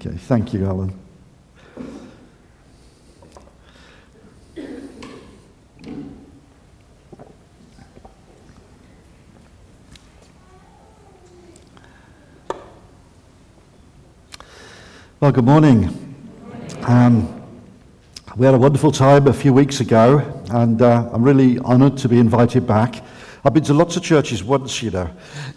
Okay, thank you, Alan. Well, good morning. Um, we had a wonderful time a few weeks ago, and uh, I'm really honoured to be invited back. I've been to lots of churches once, you know.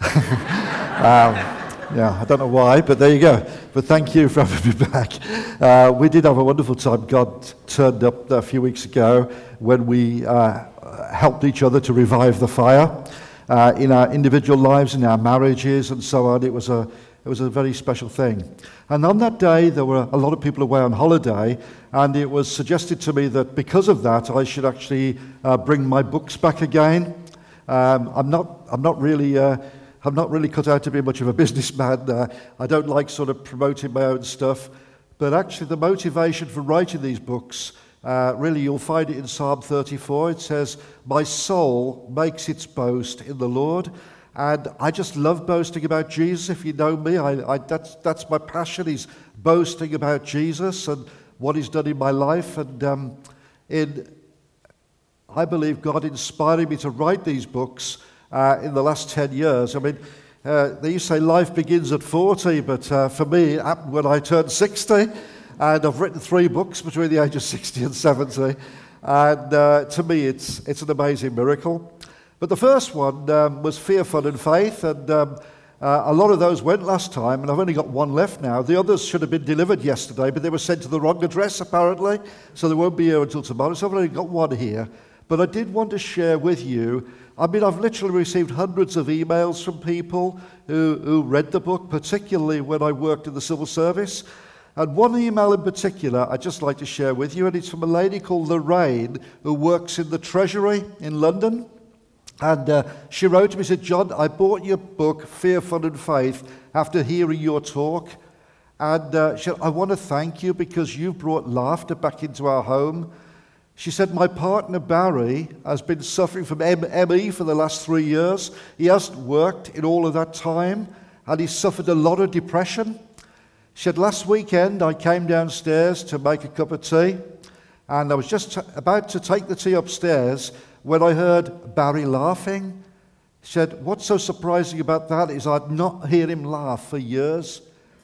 um, yeah, I don't know why, but there you go. But thank you for having me back. Uh, we did have a wonderful time. God turned up a few weeks ago when we uh, helped each other to revive the fire uh, in our individual lives, in our marriages, and so on. It was a it was a very special thing. And on that day, there were a lot of people away on holiday, and it was suggested to me that because of that, I should actually uh, bring my books back again. Um, I'm, not, I'm, not really, uh, I'm not really cut out to be much of a businessman. Uh, I don't like sort of promoting my own stuff. But actually, the motivation for writing these books, uh, really, you'll find it in Psalm 34. It says, My soul makes its boast in the Lord. And I just love boasting about Jesus. If you know me, I, I, that's, that's my passion is boasting about Jesus and what he's done in my life. And um, in, I believe God inspired me to write these books uh, in the last 10 years. I mean, uh, they used to say life begins at 40, but uh, for me, it happened when I turned 60. And I've written three books between the age of 60 and 70. And uh, to me, it's, it's an amazing miracle. But the first one um, was Fear, Fun, and Faith, and um, uh, a lot of those went last time, and I've only got one left now. The others should have been delivered yesterday, but they were sent to the wrong address apparently, so they won't be here until tomorrow. So I've only got one here. But I did want to share with you. I mean, I've literally received hundreds of emails from people who, who read the book, particularly when I worked in the civil service. And one email in particular I'd just like to share with you, and it's from a lady called Lorraine who works in the Treasury in London. And uh, she wrote to me, said, John, I bought your book, Fear, Fun and Faith, after hearing your talk. And uh, she said, I want to thank you because you've brought laughter back into our home. She said, My partner Barry has been suffering from ME for the last three years. He hasn't worked in all of that time, and he suffered a lot of depression. She said, Last weekend I came downstairs to make a cup of tea, and I was just t- about to take the tea upstairs when I heard Barry laughing, She said, What's so surprising about that is I'd not heard him laugh for years.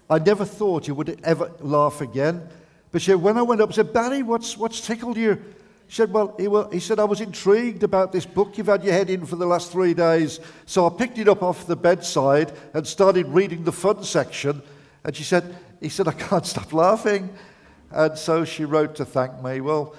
I never thought he would ever laugh again. But she said, when I went up, I said, Barry, what's, what's tickled you? She said, well he, well, he said, I was intrigued about this book you've had your head in for the last three days. So I picked it up off the bedside and started reading the fun section. And she said, he said, I can't stop laughing. And so she wrote to thank me. Well,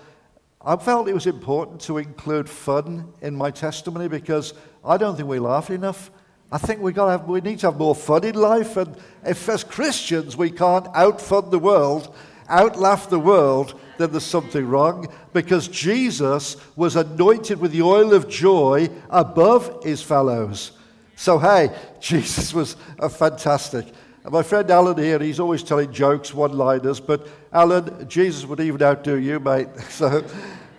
I felt it was important to include fun in my testimony because I don't think we laugh enough. I think we, gotta have, we need to have more fun in life. And if, as Christians, we can't outfun the world, outlaugh the world, then there's something wrong because Jesus was anointed with the oil of joy above his fellows. So, hey, Jesus was a fantastic. My friend Alan here, he's always telling jokes, one liners, but Alan, Jesus would even outdo you, mate. So,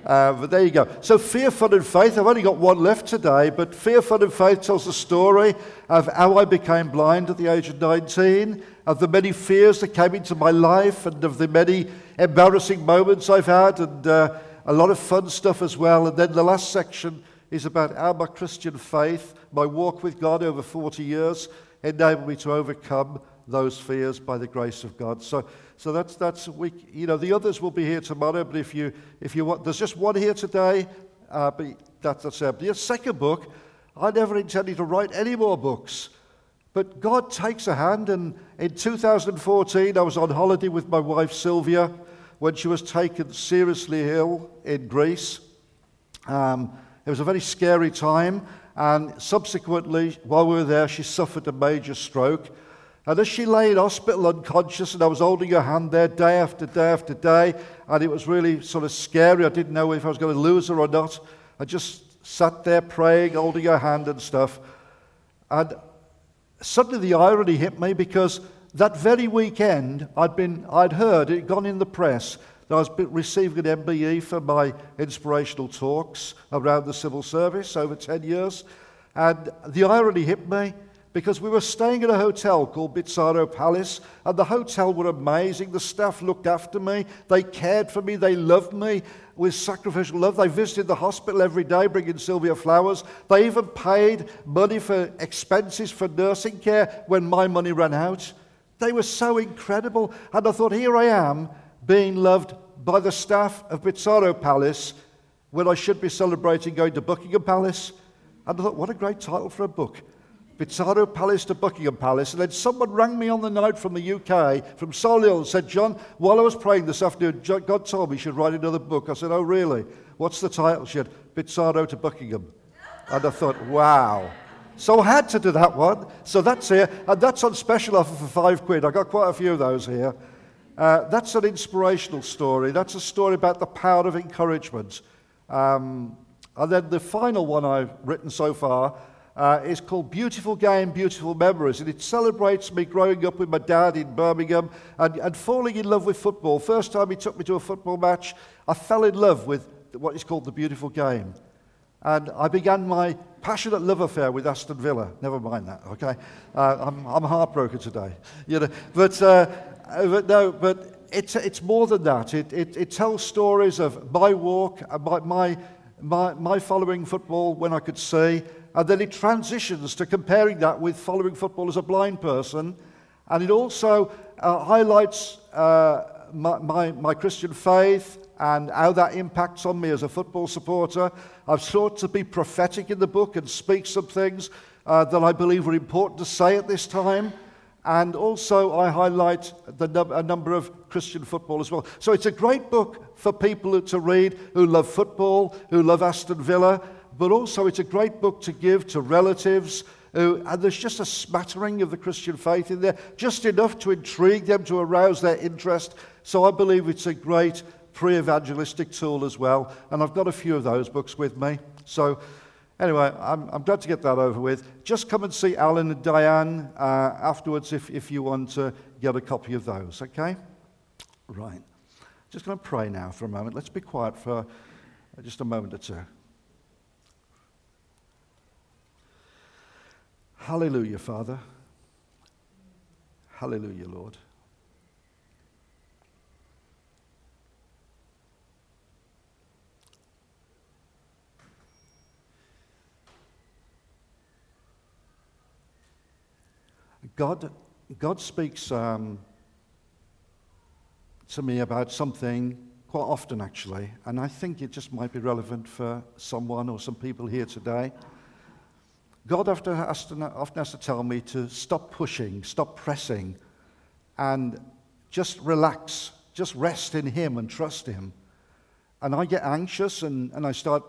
uh, but there you go. So, Fear, Fun, and Faith. I've only got one left today, but Fear, Fun, and Faith tells the story of how I became blind at the age of 19, of the many fears that came into my life, and of the many embarrassing moments I've had, and uh, a lot of fun stuff as well. And then the last section is about how my Christian faith, my walk with God over 40 years, enabled me to overcome those fears by the grace of God. So, so that's, that's we, you know, the others will be here tomorrow, but if you, if you want, there's just one here today, uh, but that's, that's it. The second book, I never intended to write any more books. But God takes a hand, and in 2014, I was on holiday with my wife Sylvia when she was taken seriously ill in Greece. Um, it was a very scary time, and subsequently, while we were there, she suffered a major stroke. And as she lay in hospital unconscious, and I was holding her hand there day after day after day, and it was really sort of scary. I didn't know if I was going to lose her or not. I just sat there praying, holding her hand and stuff. And suddenly the irony hit me because that very weekend I'd, been, I'd heard, it had gone in the press, that I was receiving an MBE for my inspirational talks around the civil service over 10 years. And the irony hit me because we were staying at a hotel called Bizzarro Palace, and the hotel were amazing. The staff looked after me, they cared for me, they loved me with sacrificial love. They visited the hospital every day, bringing Sylvia flowers. They even paid money for expenses for nursing care when my money ran out. They were so incredible. And I thought, here I am being loved by the staff of Bizzarro Palace when I should be celebrating going to Buckingham Palace. And I thought, what a great title for a book. Bizzarro Palace to Buckingham Palace. And then someone rang me on the night from the UK, from Solihull, and said, John, while I was praying this afternoon, God told me you should write another book. I said, Oh, really? What's the title? She said, Bizzarro to Buckingham. And I thought, wow. So I had to do that one. So that's here. And that's on special offer for five quid. I got quite a few of those here. Uh, that's an inspirational story. That's a story about the power of encouragement. Um, and then the final one I've written so far uh, is called Beautiful Game, Beautiful Memories. And it celebrates me growing up with my dad in Birmingham and, and falling in love with football. First time he took me to a football match, I fell in love with what is called the beautiful game. And I began my passionate love affair with Aston Villa. Never mind that, okay? Uh, I'm, I'm heartbroken today. You know, but, uh, but no, but it's, it's more than that. It, it, it tells stories of my walk, my, my, my, my following football when I could see, and then it transitions to comparing that with following football as a blind person. And it also uh, highlights uh, my, my, my Christian faith and how that impacts on me as a football supporter. I've sought to be prophetic in the book and speak some things uh, that I believe are important to say at this time. And also, I highlight num- a number of Christian football as well. So, it's a great book for people to read who love football, who love Aston Villa, but also it's a great book to give to relatives. Who, and there's just a smattering of the Christian faith in there, just enough to intrigue them, to arouse their interest. So, I believe it's a great pre evangelistic tool as well. And I've got a few of those books with me. So, anyway, I'm, I'm glad to get that over with. Just come and see Alan and Diane uh, afterwards if, if you want to get a copy of those, okay? Right. Just going to pray now for a moment. Let's be quiet for just a moment or two. Hallelujah, Father. Hallelujah, Lord. God, God speaks um, to me about something quite often, actually, and I think it just might be relevant for someone or some people here today. God often has, to, tell me to stop pushing, stop pressing, and just relax, just rest in Him and trust Him. And I get anxious and, and I start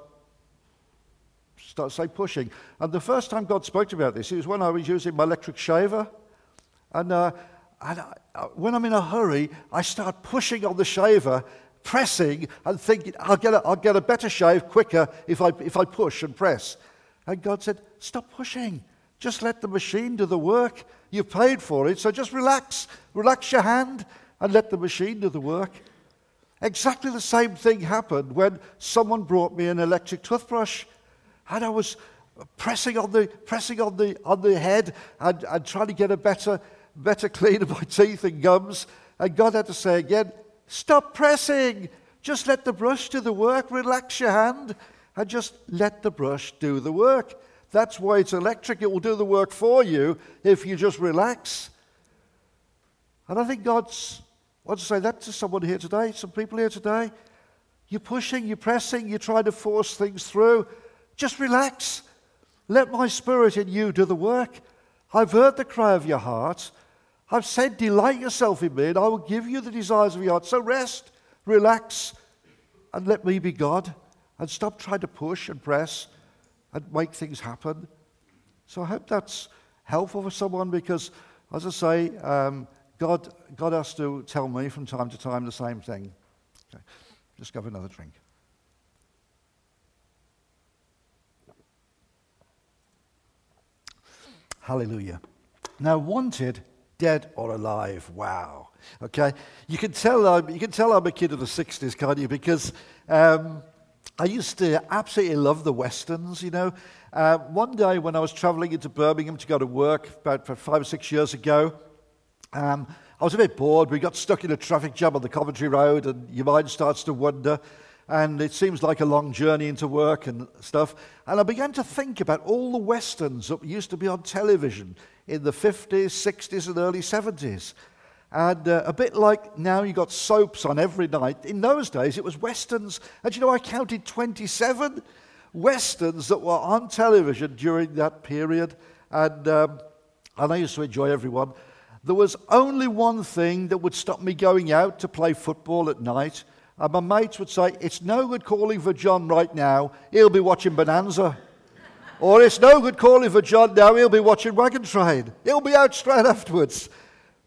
start say pushing. And the first time God spoke to me about this, it was when I was using my electric shaver. And, uh, and I, uh, when I'm in a hurry, I start pushing on the shaver, pressing, and thinking, I'll get a, I'll get a better shave quicker if I, if I push and press. And God said, Stop pushing. Just let the machine do the work. You've paid for it, so just relax. Relax your hand and let the machine do the work. Exactly the same thing happened when someone brought me an electric toothbrush. And I was pressing on the, pressing on the, on the head and, and trying to get a better better clean of my teeth and gums. And God had to say again, Stop pressing. Just let the brush do the work. Relax your hand and just let the brush do the work. That's why it's electric. It will do the work for you if you just relax. And I think God's wants to say that to someone here today, some people here today. You're pushing, you're pressing, you're trying to force things through. Just relax. Let my spirit in you do the work. I've heard the cry of your heart. I've said, Delight yourself in me, and I will give you the desires of your heart. So rest, relax, and let me be God. And stop trying to push and press and make things happen. So I hope that's helpful for someone because, as I say, um, God, God has to tell me from time to time the same thing. Okay. Just have another drink. Hallelujah. Now, wanted dead or alive. Wow. Okay? You can tell I'm, you can tell I'm a kid of the 60s, can't you? Because um, I used to absolutely love the westerns, you know. Uh, one day when I was traveling into Birmingham to go to work about five or six years ago, um, I was a bit bored. We got stuck in a traffic jam on the Coventry Road, and your mind starts to wander. And it seems like a long journey into work and stuff. And I began to think about all the westerns that used to be on television in the 50s, 60s, and early 70s. And uh, a bit like now you got soaps on every night. In those days, it was westerns. And you know, I counted 27 westerns that were on television during that period. And, um, and I used to enjoy every one. There was only one thing that would stop me going out to play football at night. And my mates would say, It's no good calling for John right now, he'll be watching Bonanza. or it's no good calling for John now, he'll be watching Wagon Train. He'll be out straight afterwards.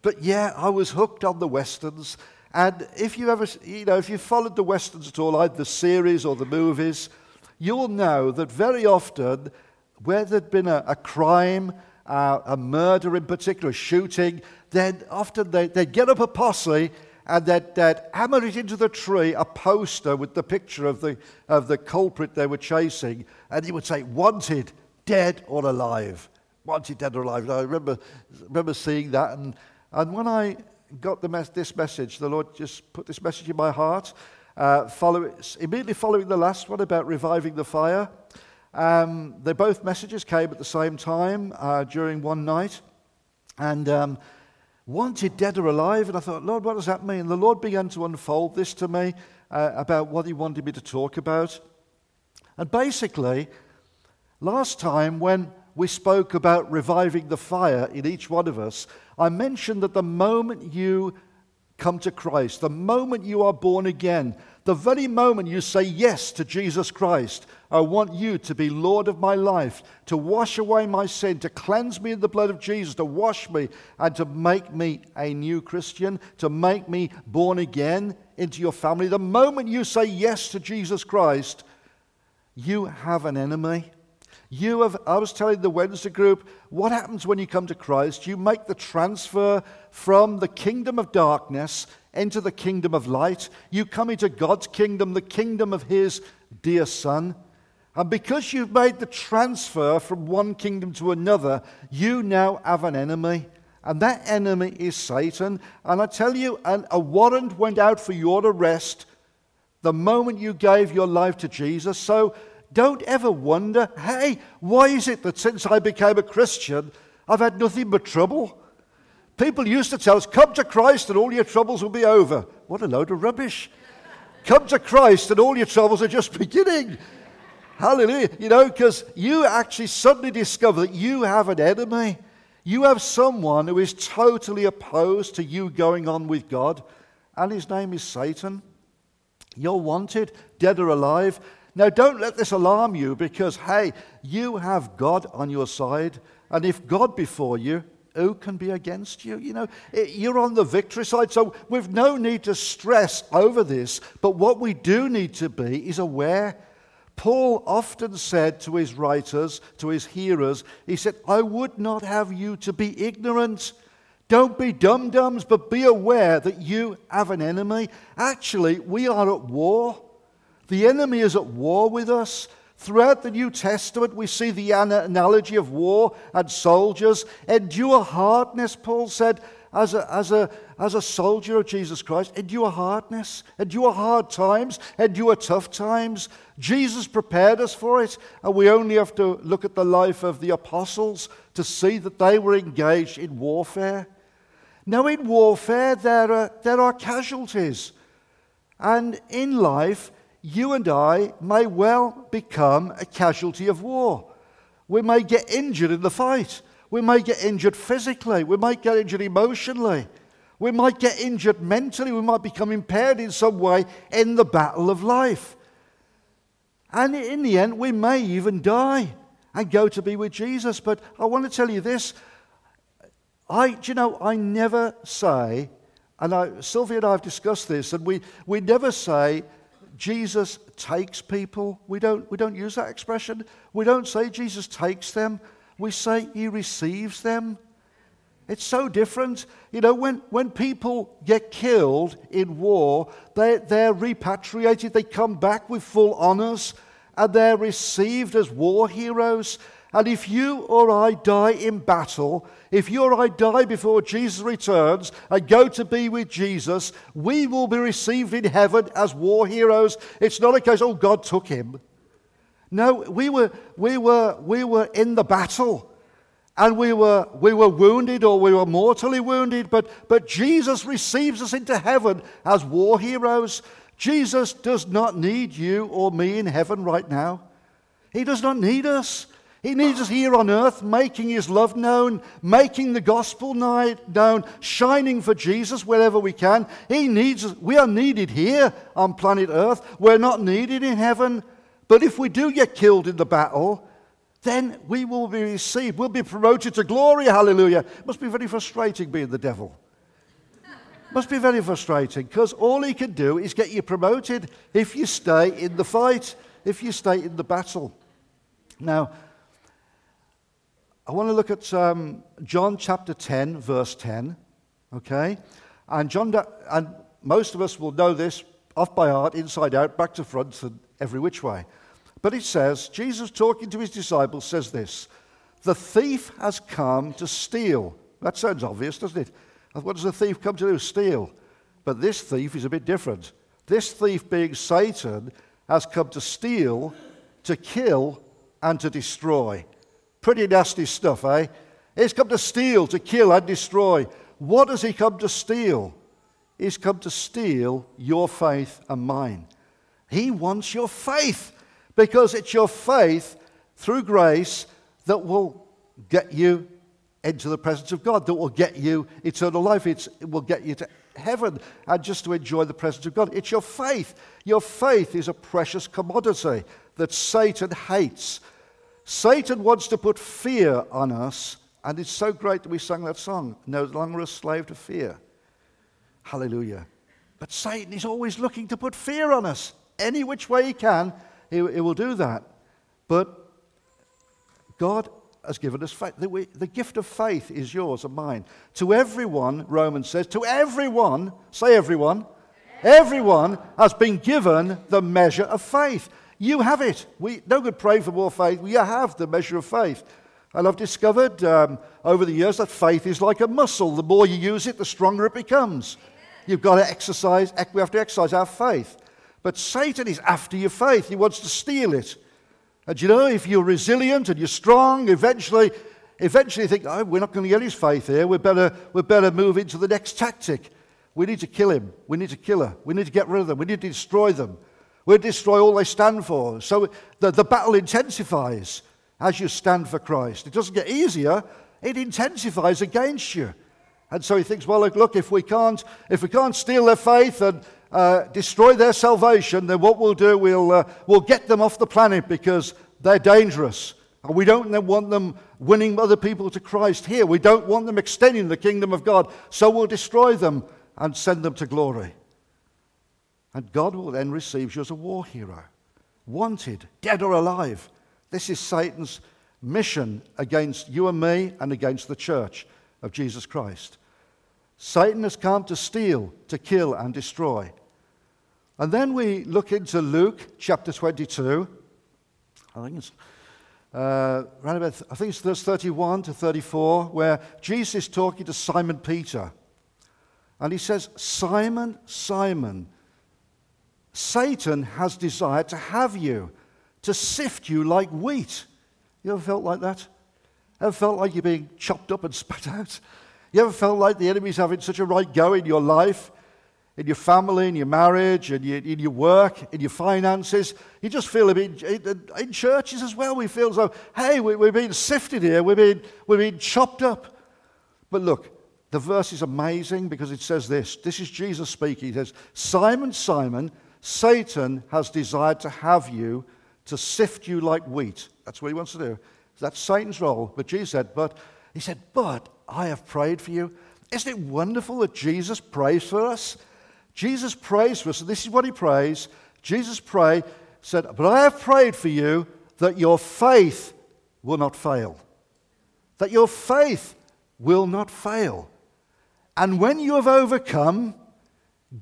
But yeah, I was hooked on the Westerns. And if you ever, you know, if you followed the Westerns at all, either the series or the movies, you'll know that very often, where there'd been a, a crime, uh, a murder in particular, a shooting, then often they, they'd get up a posse and they'd, they'd hammer it into the tree, a poster with the picture of the, of the culprit they were chasing, and he would say, wanted, dead or alive. Wanted, dead or alive. And I remember, remember seeing that, and, and when I got mes- this message, the Lord just put this message in my heart, uh, follow, immediately following the last one about reviving the fire. Um, they both messages came at the same time uh, during one night, and um, wanted dead or alive. And I thought, Lord, what does that mean? And the Lord began to unfold this to me uh, about what He wanted me to talk about. And basically, last time when we spoke about reviving the fire in each one of us, I mentioned that the moment you come to Christ, the moment you are born again, the very moment you say yes to Jesus Christ, I want you to be Lord of my life, to wash away my sin, to cleanse me in the blood of Jesus, to wash me, and to make me a new Christian, to make me born again into your family. The moment you say yes to Jesus Christ, you have an enemy. You have, I was telling the Wednesday group, what happens when you come to Christ? You make the transfer from the kingdom of darkness into the kingdom of light. You come into God's kingdom, the kingdom of His dear Son. And because you've made the transfer from one kingdom to another, you now have an enemy. And that enemy is Satan. And I tell you, an, a warrant went out for your arrest the moment you gave your life to Jesus. So don't ever wonder, hey, why is it that since I became a Christian, I've had nothing but trouble? People used to tell us, come to Christ and all your troubles will be over. What a load of rubbish. come to Christ and all your troubles are just beginning. Hallelujah. You know, because you actually suddenly discover that you have an enemy. You have someone who is totally opposed to you going on with God, and his name is Satan. You're wanted, dead or alive. Now, don't let this alarm you because, hey, you have God on your side. And if God before you, who can be against you? You know, you're on the victory side. So we've no need to stress over this. But what we do need to be is aware. Paul often said to his writers, to his hearers, he said, I would not have you to be ignorant. Don't be dum dums, but be aware that you have an enemy. Actually, we are at war. The enemy is at war with us. Throughout the New Testament, we see the analogy of war and soldiers. Endure hardness, Paul said, as a, as, a, as a soldier of Jesus Christ. Endure hardness, endure hard times, endure tough times. Jesus prepared us for it, and we only have to look at the life of the apostles to see that they were engaged in warfare. Now, in warfare, there are, there are casualties. And in life, you and I may well become a casualty of war. We may get injured in the fight. We may get injured physically. We might get injured emotionally. We might get injured mentally. We might become impaired in some way in the battle of life. And in the end, we may even die and go to be with Jesus. But I want to tell you this. I, you know, I never say, and I, Sylvia and I have discussed this, and we, we never say Jesus takes people. We don't, we don't use that expression. We don't say Jesus takes them. We say he receives them. It's so different. You know, when, when people get killed in war, they, they're repatriated, they come back with full honors, and they're received as war heroes. And if you or I die in battle, if you or I die before Jesus returns and go to be with Jesus, we will be received in heaven as war heroes. It's not a case, oh, God took him. No, we were, we were, we were in the battle and we were, we were wounded or we were mortally wounded, but, but Jesus receives us into heaven as war heroes. Jesus does not need you or me in heaven right now. He does not need us. He needs us here on earth, making his love known, making the gospel known, shining for Jesus wherever we can. He needs us. We are needed here on planet earth. We're not needed in heaven. But if we do get killed in the battle, then we will be received. We'll be promoted to glory. Hallelujah. Must be very frustrating being the devil. Must be very frustrating because all he can do is get you promoted if you stay in the fight, if you stay in the battle. Now, I want to look at um, John chapter 10, verse 10. Okay? And John, and most of us will know this off by heart, inside out, back to front, and every which way. But it says, Jesus talking to his disciples says this The thief has come to steal. That sounds obvious, doesn't it? What does a thief come to do? Steal. But this thief is a bit different. This thief, being Satan, has come to steal, to kill, and to destroy. Pretty nasty stuff, eh? He's come to steal, to kill, and destroy. What does he come to steal? He's come to steal your faith and mine. He wants your faith because it's your faith through grace that will get you into the presence of God, that will get you eternal life. It's, it will get you to heaven and just to enjoy the presence of God. It's your faith. Your faith is a precious commodity that Satan hates. Satan wants to put fear on us, and it's so great that we sang that song, No Longer a Slave to Fear. Hallelujah. But Satan is always looking to put fear on us any which way he can he, he will do that. But God has given us faith. The, the, gift of faith is yours and mine. To everyone, Romans says, to everyone, say everyone, everyone has been given the measure of faith. You have it. We, no good praying for more faith. We have the measure of faith. And I've discovered um, over the years that faith is like a muscle. The more you use it, the stronger it becomes. You've got to exercise, we have to exercise our faith. But Satan is after your faith, he wants to steal it. And you know, if you're resilient and you're strong, eventually, eventually you think, oh, we're not going to get his faith here. We better, we better move into the next tactic. We need to kill him. We need to kill her. We need to get rid of them. We need to destroy them. We'll destroy all they stand for. So the, the battle intensifies as you stand for Christ. It doesn't get easier, it intensifies against you. And so he thinks, well, look, if we can't, if we can't steal their faith and, uh, destroy their salvation, then what we'll do, we'll, uh, we'll get them off the planet because they're dangerous. And we don't want them winning other people to Christ here. We don't want them extending the kingdom of God. So we'll destroy them and send them to glory. And God will then receive you as a war hero, wanted, dead or alive. This is Satan's mission against you and me and against the church of Jesus Christ. Satan has come to steal, to kill, and destroy. And then we look into Luke chapter 22. I think it's uh, around about, I think it's verse 31 to 34, where Jesus is talking to Simon Peter. And he says, Simon, Simon, Satan has desired to have you, to sift you like wheat. You ever felt like that? Ever felt like you're being chopped up and spat out? You ever felt like the enemy's having such a right go in your life? in your family, in your marriage, in your, in your work, in your finances. You just feel a bit, in churches as well, we feel as though, hey, we, we're being sifted here, we're being, we're being chopped up. But look, the verse is amazing because it says this. This is Jesus speaking. He says, Simon, Simon, Satan has desired to have you to sift you like wheat. That's what he wants to do. That's Satan's role. But Jesus said, but he said, but I have prayed for you. Isn't it wonderful that Jesus prays for us? Jesus prays for us, and this is what he prays. Jesus prayed, said, But I have prayed for you that your faith will not fail. That your faith will not fail. And when you have overcome,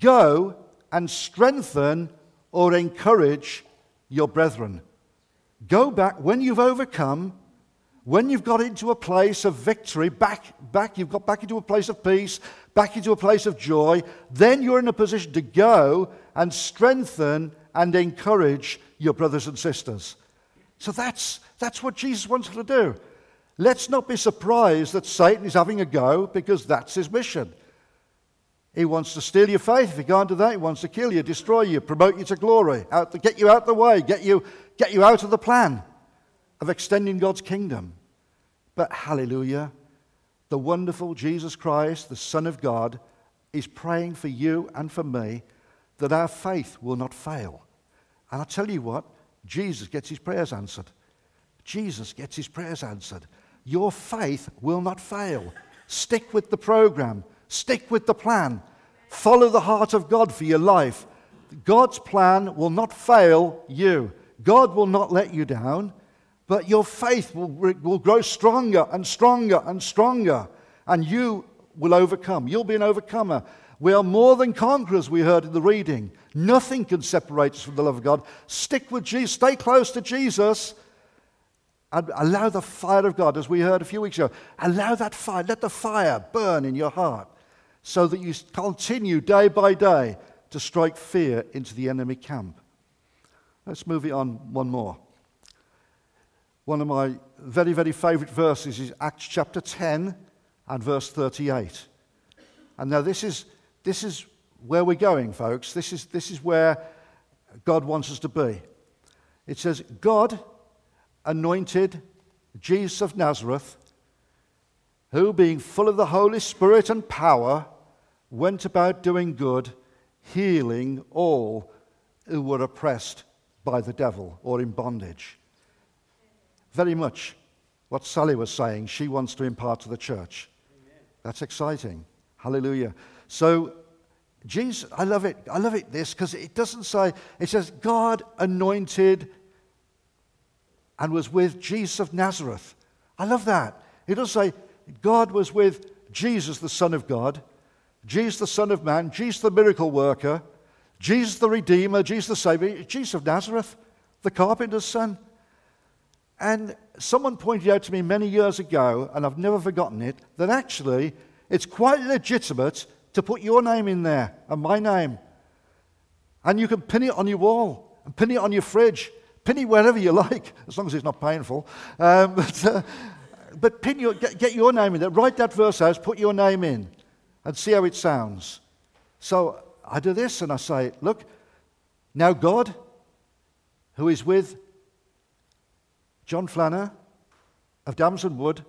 go and strengthen or encourage your brethren. Go back when you've overcome, when you've got into a place of victory, back, back, you've got back into a place of peace, back into a place of joy, then you're in a position to go and strengthen and encourage your brothers and sisters. So that's, that's what Jesus wants to do. Let's not be surprised that Satan is having a go because that's his mission. He wants to steal your faith. If he can't do that, he wants to kill you, destroy you, promote you to glory, out get you out the way, get you, get you out of the plan of extending God's kingdom. But hallelujah, the wonderful Jesus Christ, the Son of God, is praying for you and for me that our faith will not fail. And I tell you what, Jesus gets his prayers answered. Jesus gets his prayers answered. Your faith will not fail. Stick with the program, stick with the plan, follow the heart of God for your life. God's plan will not fail you. God will not let you down, but your faith will, will grow stronger and stronger and stronger, and you will overcome. You'll be an overcomer. We are more than conquerors, we heard in the reading. Nothing can separate us from the love of God. Stick with Jesus, stay close to Jesus, and allow the fire of God, as we heard a few weeks ago, allow that fire, let the fire burn in your heart so that you continue day by day to strike fear into the enemy camp. Let's move it on one more. One of my very, very favorite verses is Acts chapter 10 and verse 38. And now, this is, this is where we're going, folks. This is, this is where God wants us to be. It says, God anointed Jesus of Nazareth, who, being full of the Holy Spirit and power, went about doing good, healing all who were oppressed by the devil or in bondage. Very much what Sally was saying, she wants to impart to the church. Amen. That's exciting. Hallelujah. So, Jesus, I love it. I love it this because it doesn't say, it says, God anointed and was with Jesus of Nazareth. I love that. It doesn't say, God was with Jesus, the Son of God, Jesus, the Son of Man, Jesus, the miracle worker, Jesus, the Redeemer, Jesus, the Savior, Jesus of Nazareth, the carpenter's son. And someone pointed out to me many years ago, and I've never forgotten it, that actually it's quite legitimate to put your name in there and my name. And you can pin it on your wall, and pin it on your fridge, pin it wherever you like, as long as it's not painful. Um, but, uh, but pin your, get, get, your name in there. Write that verse out, put your name in, and see how it sounds. So I do this and I say, Look, now God, who is with John Flanner of Damson Wood,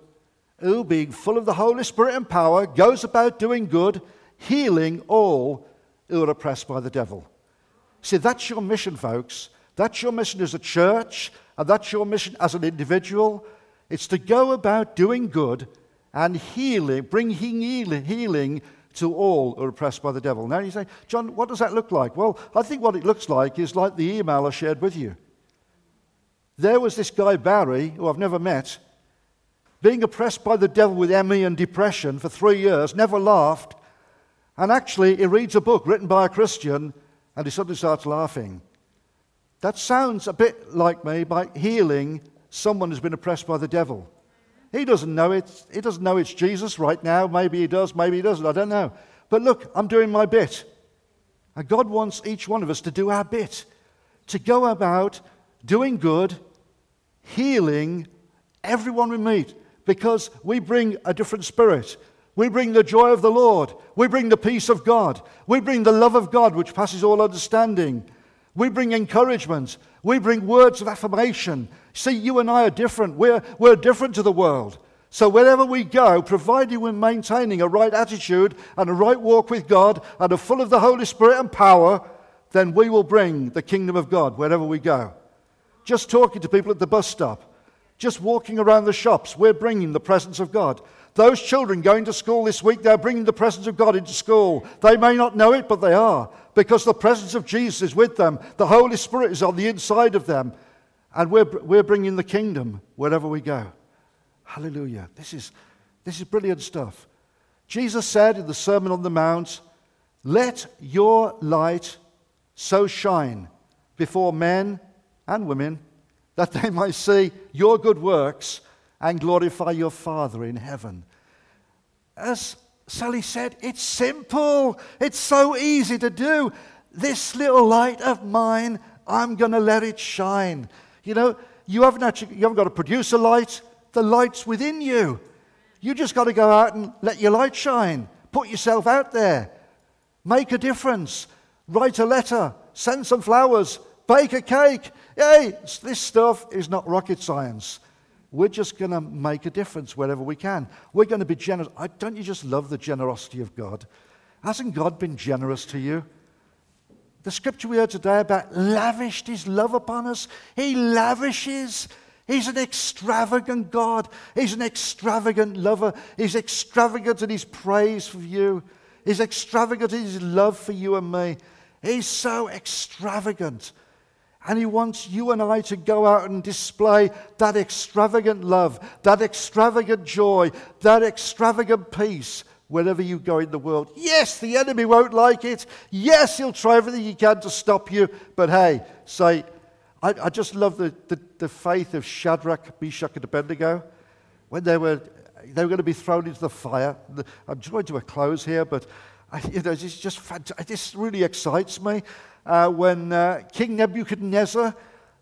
who, being full of the Holy Spirit and power, goes about doing good, healing all who are oppressed by the devil. See, that's your mission, folks. That's your mission as a church, and that's your mission as an individual. It's to go about doing good and healing, bringing healing to all who are oppressed by the devil. Now you say, John, what does that look like? Well, I think what it looks like is like the email I shared with you. There was this guy, Barry, who I've never met, being oppressed by the devil with ME and depression for three years, never laughed. And actually, he reads a book written by a Christian and he suddenly starts laughing. That sounds a bit like me by healing someone who's been oppressed by the devil. He doesn't know it. He doesn't know it's Jesus right now. Maybe he does, maybe he doesn't. I don't know. But look, I'm doing my bit. And God wants each one of us to do our bit, to go about doing good, healing everyone we meet, because we bring a different spirit. We bring the joy of the Lord. We bring the peace of God. We bring the love of God, which passes all understanding. We bring encouragement. We bring words of affirmation. See, you and I are different. We're, we're different to the world. So wherever we go, provided we're maintaining a right attitude and a right walk with God and are full of the Holy Spirit and power, then we will bring the kingdom of God wherever we go just talking to people at the bus stop, just walking around the shops, we're bringing the presence of God. Those children going to school this week, they're bringing the presence of God into school. They may not know it, but they are, because the presence of Jesus is with them. The Holy Spirit is on the inside of them, and we're, we're bringing the kingdom wherever we go. Hallelujah. This is, This is brilliant stuff. Jesus said in the Sermon on the Mount, Let your light so shine before men and women that they might see your good works and glorify your Father in heaven. As Sally said, it's simple. It's so easy to do. This little light of mine, I'm going to let it shine. You know, you haven't actually, you haven't got to produce a light. The light's within you. You just got to go out and let your light shine. Put yourself out there. Make a difference. Write a letter. Send some flowers. Bake a cake. Hey, this stuff is not rocket science. We're just going to make a difference wherever we can. We're going to be generous. Don't you just love the generosity of God? Hasn't God been generous to you? The scripture we heard today about lavished his love upon us. He lavishes. He's an extravagant God. He's an extravagant lover. He's extravagant in his praise for you. He's extravagant in his love for you and me. He's so extravagant. And He wants you and I to go out and display that extravagant love, that extravagant joy, that extravagant peace wherever you go in the world. Yes, the enemy won't like it. Yes, he'll try everything he can to stop you. But hey, say, I, I just love the, the, the faith of Shadrach, Meshach, and Abednego when they were, they were going to be thrown into the fire. I'm drawing to a close here, but you know, it's just fantastic. This really excites me uh, when uh, King Nebuchadnezzar,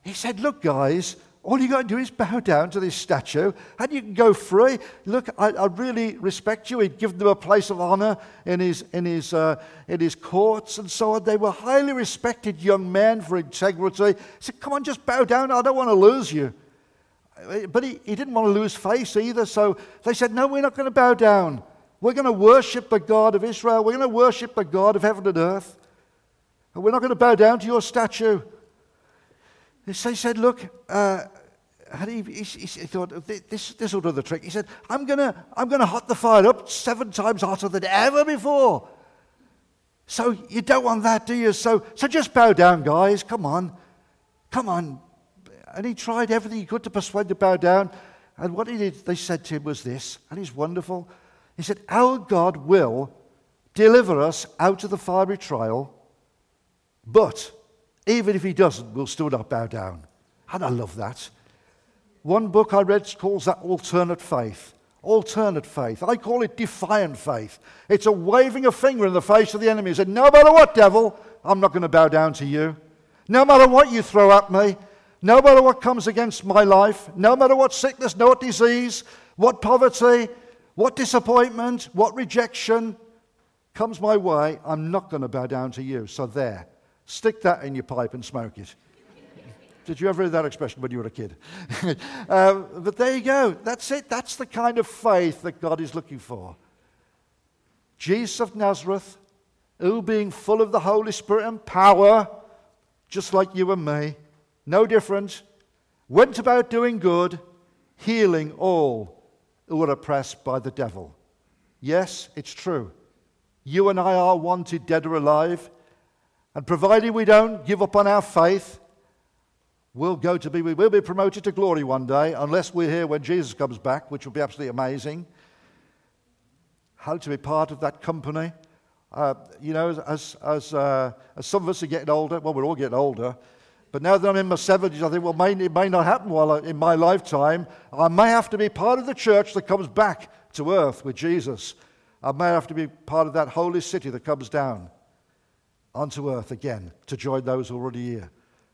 he said, Look, guys, all you got to do is bow down to this statue and you can go free. Look, I, I really respect you. He'd given them a place of honor in his, in, his, uh, in his courts and so on. They were highly respected young men for integrity. He said, Come on, just bow down. I don't want to lose you. But he, he didn't want to lose face either. So they said, No, we're not going to bow down. We're going to worship the God of Israel. We're going to worship the God of heaven and earth. And we're not going to bow down to your statue. He said, Look, uh, he, he, he, thought, this, this will do the trick. He said, I'm going to I'm gonna hot the fire up seven times hotter than ever before. So you don't want that, do you? So, so just bow down, guys. Come on. Come on. And he tried everything he could to persuade to bow down. And what he did, they said to him was this, and he's wonderful. He said, Our God will deliver us out of the fiery trial but even if he doesn't, we'll still not bow down. And I love that. One book I read calls that alternate faith. Alternate faith. I call it defiant faith. It's a waving a finger in the face of the enemy. He said, No matter what, devil, I'm not going to bow down to you. No matter what you throw at me, no matter what comes against my life, no matter what sickness, no what disease, what poverty, what disappointment, what rejection comes my way, I'm not going to bow down to you. So there. Stick that in your pipe and smoke it. Did you ever hear that expression when you were a kid? um, but there you go. That's it. That's the kind of faith that God is looking for. Jesus of Nazareth, who being full of the Holy Spirit and power, just like you and me, no different, went about doing good, healing all who were oppressed by the devil. Yes, it's true. You and I are wanted dead or alive. And provided we don't give up on our faith, we'll go to be, we will be promoted to glory one day, unless we're here when Jesus comes back, which will be absolutely amazing. How to be part of that company. Uh, you know, as, as, uh, as some of us are getting older, well, we're all getting older, but now that I'm in my 70s, I think, well, may, it may not happen while I, in my lifetime. I may have to be part of the church that comes back to earth with Jesus. I may have to be part of that holy city that comes down onto earth again to join those already here.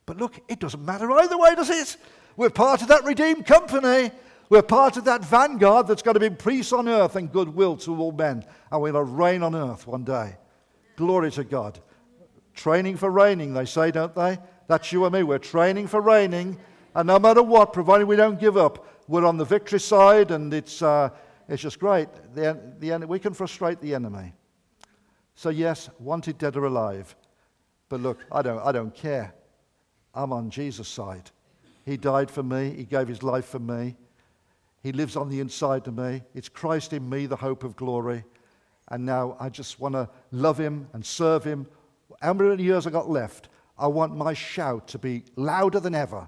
But look, it doesn't matter either way, does it? We're part of that redeemed company. We're part of that vanguard that's going to be peace on earth and goodwill to all men. And to reign on earth one day. Glory to God. Training for reigning, they say, don't they? That's you and me. We're training for reigning. And no matter what, provided we don't give up, we're on the victory side, and it's, uh, it's just great. The, the, we can frustrate the enemy. So, yes, wanted dead or alive. But look, I don't, I don't care. I'm on Jesus' side. He died for me, He gave His life for me. He lives on the inside of me. It's Christ in me, the hope of glory. And now I just want to love Him and serve Him. How many years I got left? I want my shout to be louder than ever.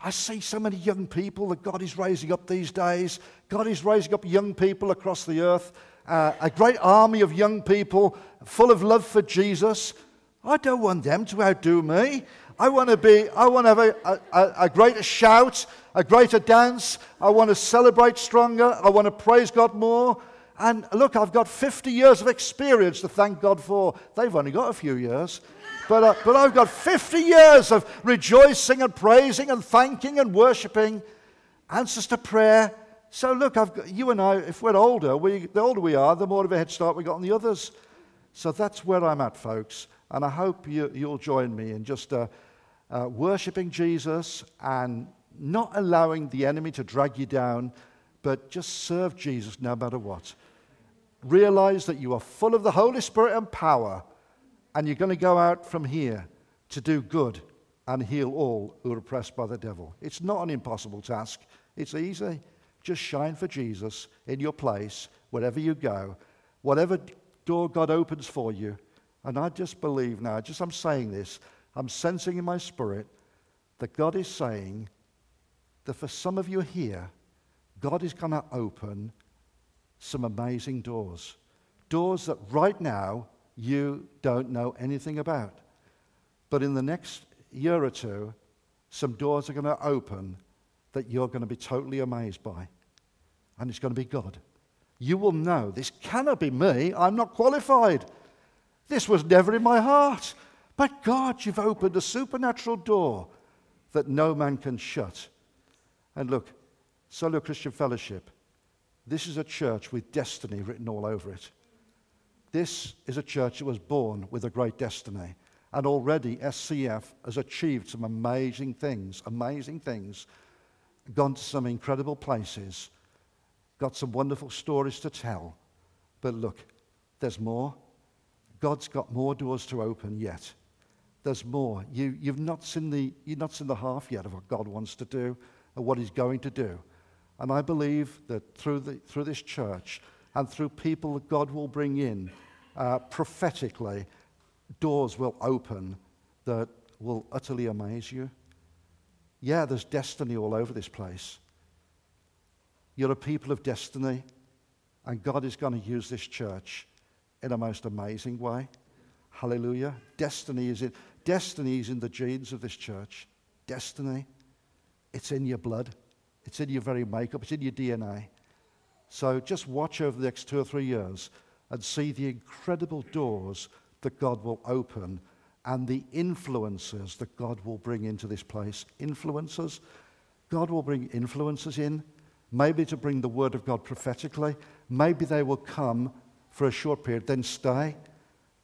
I see so many young people that God is raising up these days. God is raising up young people across the earth, uh, a great army of young people full of love for Jesus. I don't want them to outdo me. I want to be, I want to have a, a, a greater shout, a greater dance. I want to celebrate stronger. I want to praise God more. And look, I've got 50 years of experience to thank God for. They've only got a few years. But, uh, but I've got 50 years of rejoicing and praising and thanking and worshiping, answers to prayer. So look, I've got, you and I, if we're older, we, the older we are, the more of a head start we got on the others. So that's where I'm at, folks. And I hope you, will join me in just uh, uh, worshiping Jesus and not allowing the enemy to drag you down, but just serve Jesus no matter what. Realize that you are full of the Holy Spirit and power and you're going to go out from here to do good and heal all who are oppressed by the devil. It's not an impossible task, it's easy. Just shine for Jesus in your place, wherever you go, whatever door God opens for you. And I just believe now, just I'm saying this, I'm sensing in my spirit that God is saying that for some of you here, God is going to open some amazing doors. Doors that right now you don't know anything about. But in the next year or two, some doors are going to open that you're going to be totally amazed by. And it's going to be God. You will know this cannot be me. I'm not qualified. This was never in my heart. But God, you've opened a supernatural door that no man can shut. And look, Solo Christian Fellowship, this is a church with destiny written all over it. This is a church that was born with a great destiny. And already SCF has achieved some amazing things, amazing things, gone to some incredible places, got some wonderful stories to tell. But look, there's more. God's got more doors to open yet. There's more. You, you've, not seen the, you've not seen the half yet of what God wants to do and what He's going to do. And I believe that through, the, through this church, and through people that God will bring in uh, prophetically, doors will open that will utterly amaze you. Yeah, there's destiny all over this place. You're a people of destiny, and God is going to use this church in a most amazing way. Hallelujah. Destiny is in, destiny is in the genes of this church. Destiny. It's in your blood. It's in your very makeup. It's in your DNA. So just watch over the next two or three years and see the incredible doors that God will open and the influences that God will bring into this place. Influencers. God will bring influencers in, maybe to bring the word of God prophetically. Maybe they will come for a short period, then stay.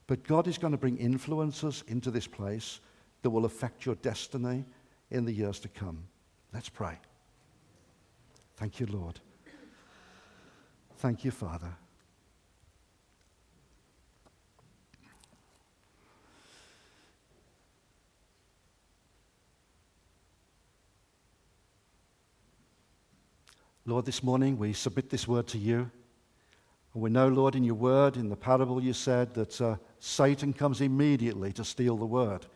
But God is going to bring influences into this place that will affect your destiny in the years to come. Let's pray. Thank you, Lord. Thank you, Father. Lord, this morning we submit this word to you. And we know, Lord, in your word, in the parable you said that uh, Satan comes immediately to steal the word.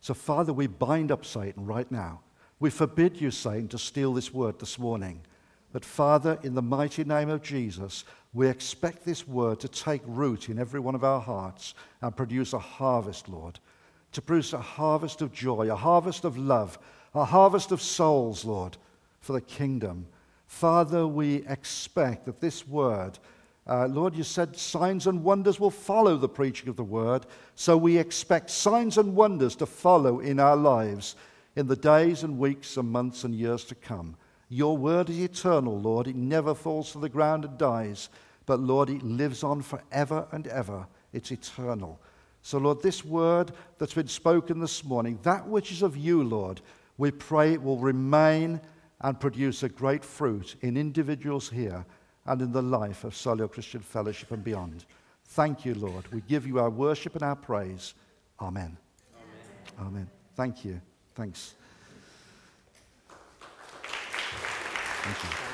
So, Father, we bind up Satan right now. We forbid you, Satan, to steal this word this morning. But Father, in the mighty name of Jesus, we expect this word to take root in every one of our hearts and produce a harvest, Lord. To produce a harvest of joy, a harvest of love, a harvest of souls, Lord, for the kingdom. Father, we expect that this word, uh, Lord, you said signs and wonders will follow the preaching of the word. So we expect signs and wonders to follow in our lives in the days and weeks and months and years to come. Your word is eternal, Lord. It never falls to the ground and dies, but Lord, it lives on forever and ever. It's eternal. So, Lord, this word that's been spoken this morning, that which is of you, Lord, we pray it will remain and produce a great fruit in individuals here and in the life of Solo Christian Fellowship and beyond. Thank you, Lord. We give you our worship and our praise. Amen. Amen. Amen. Thank you. Thanks. Thank you.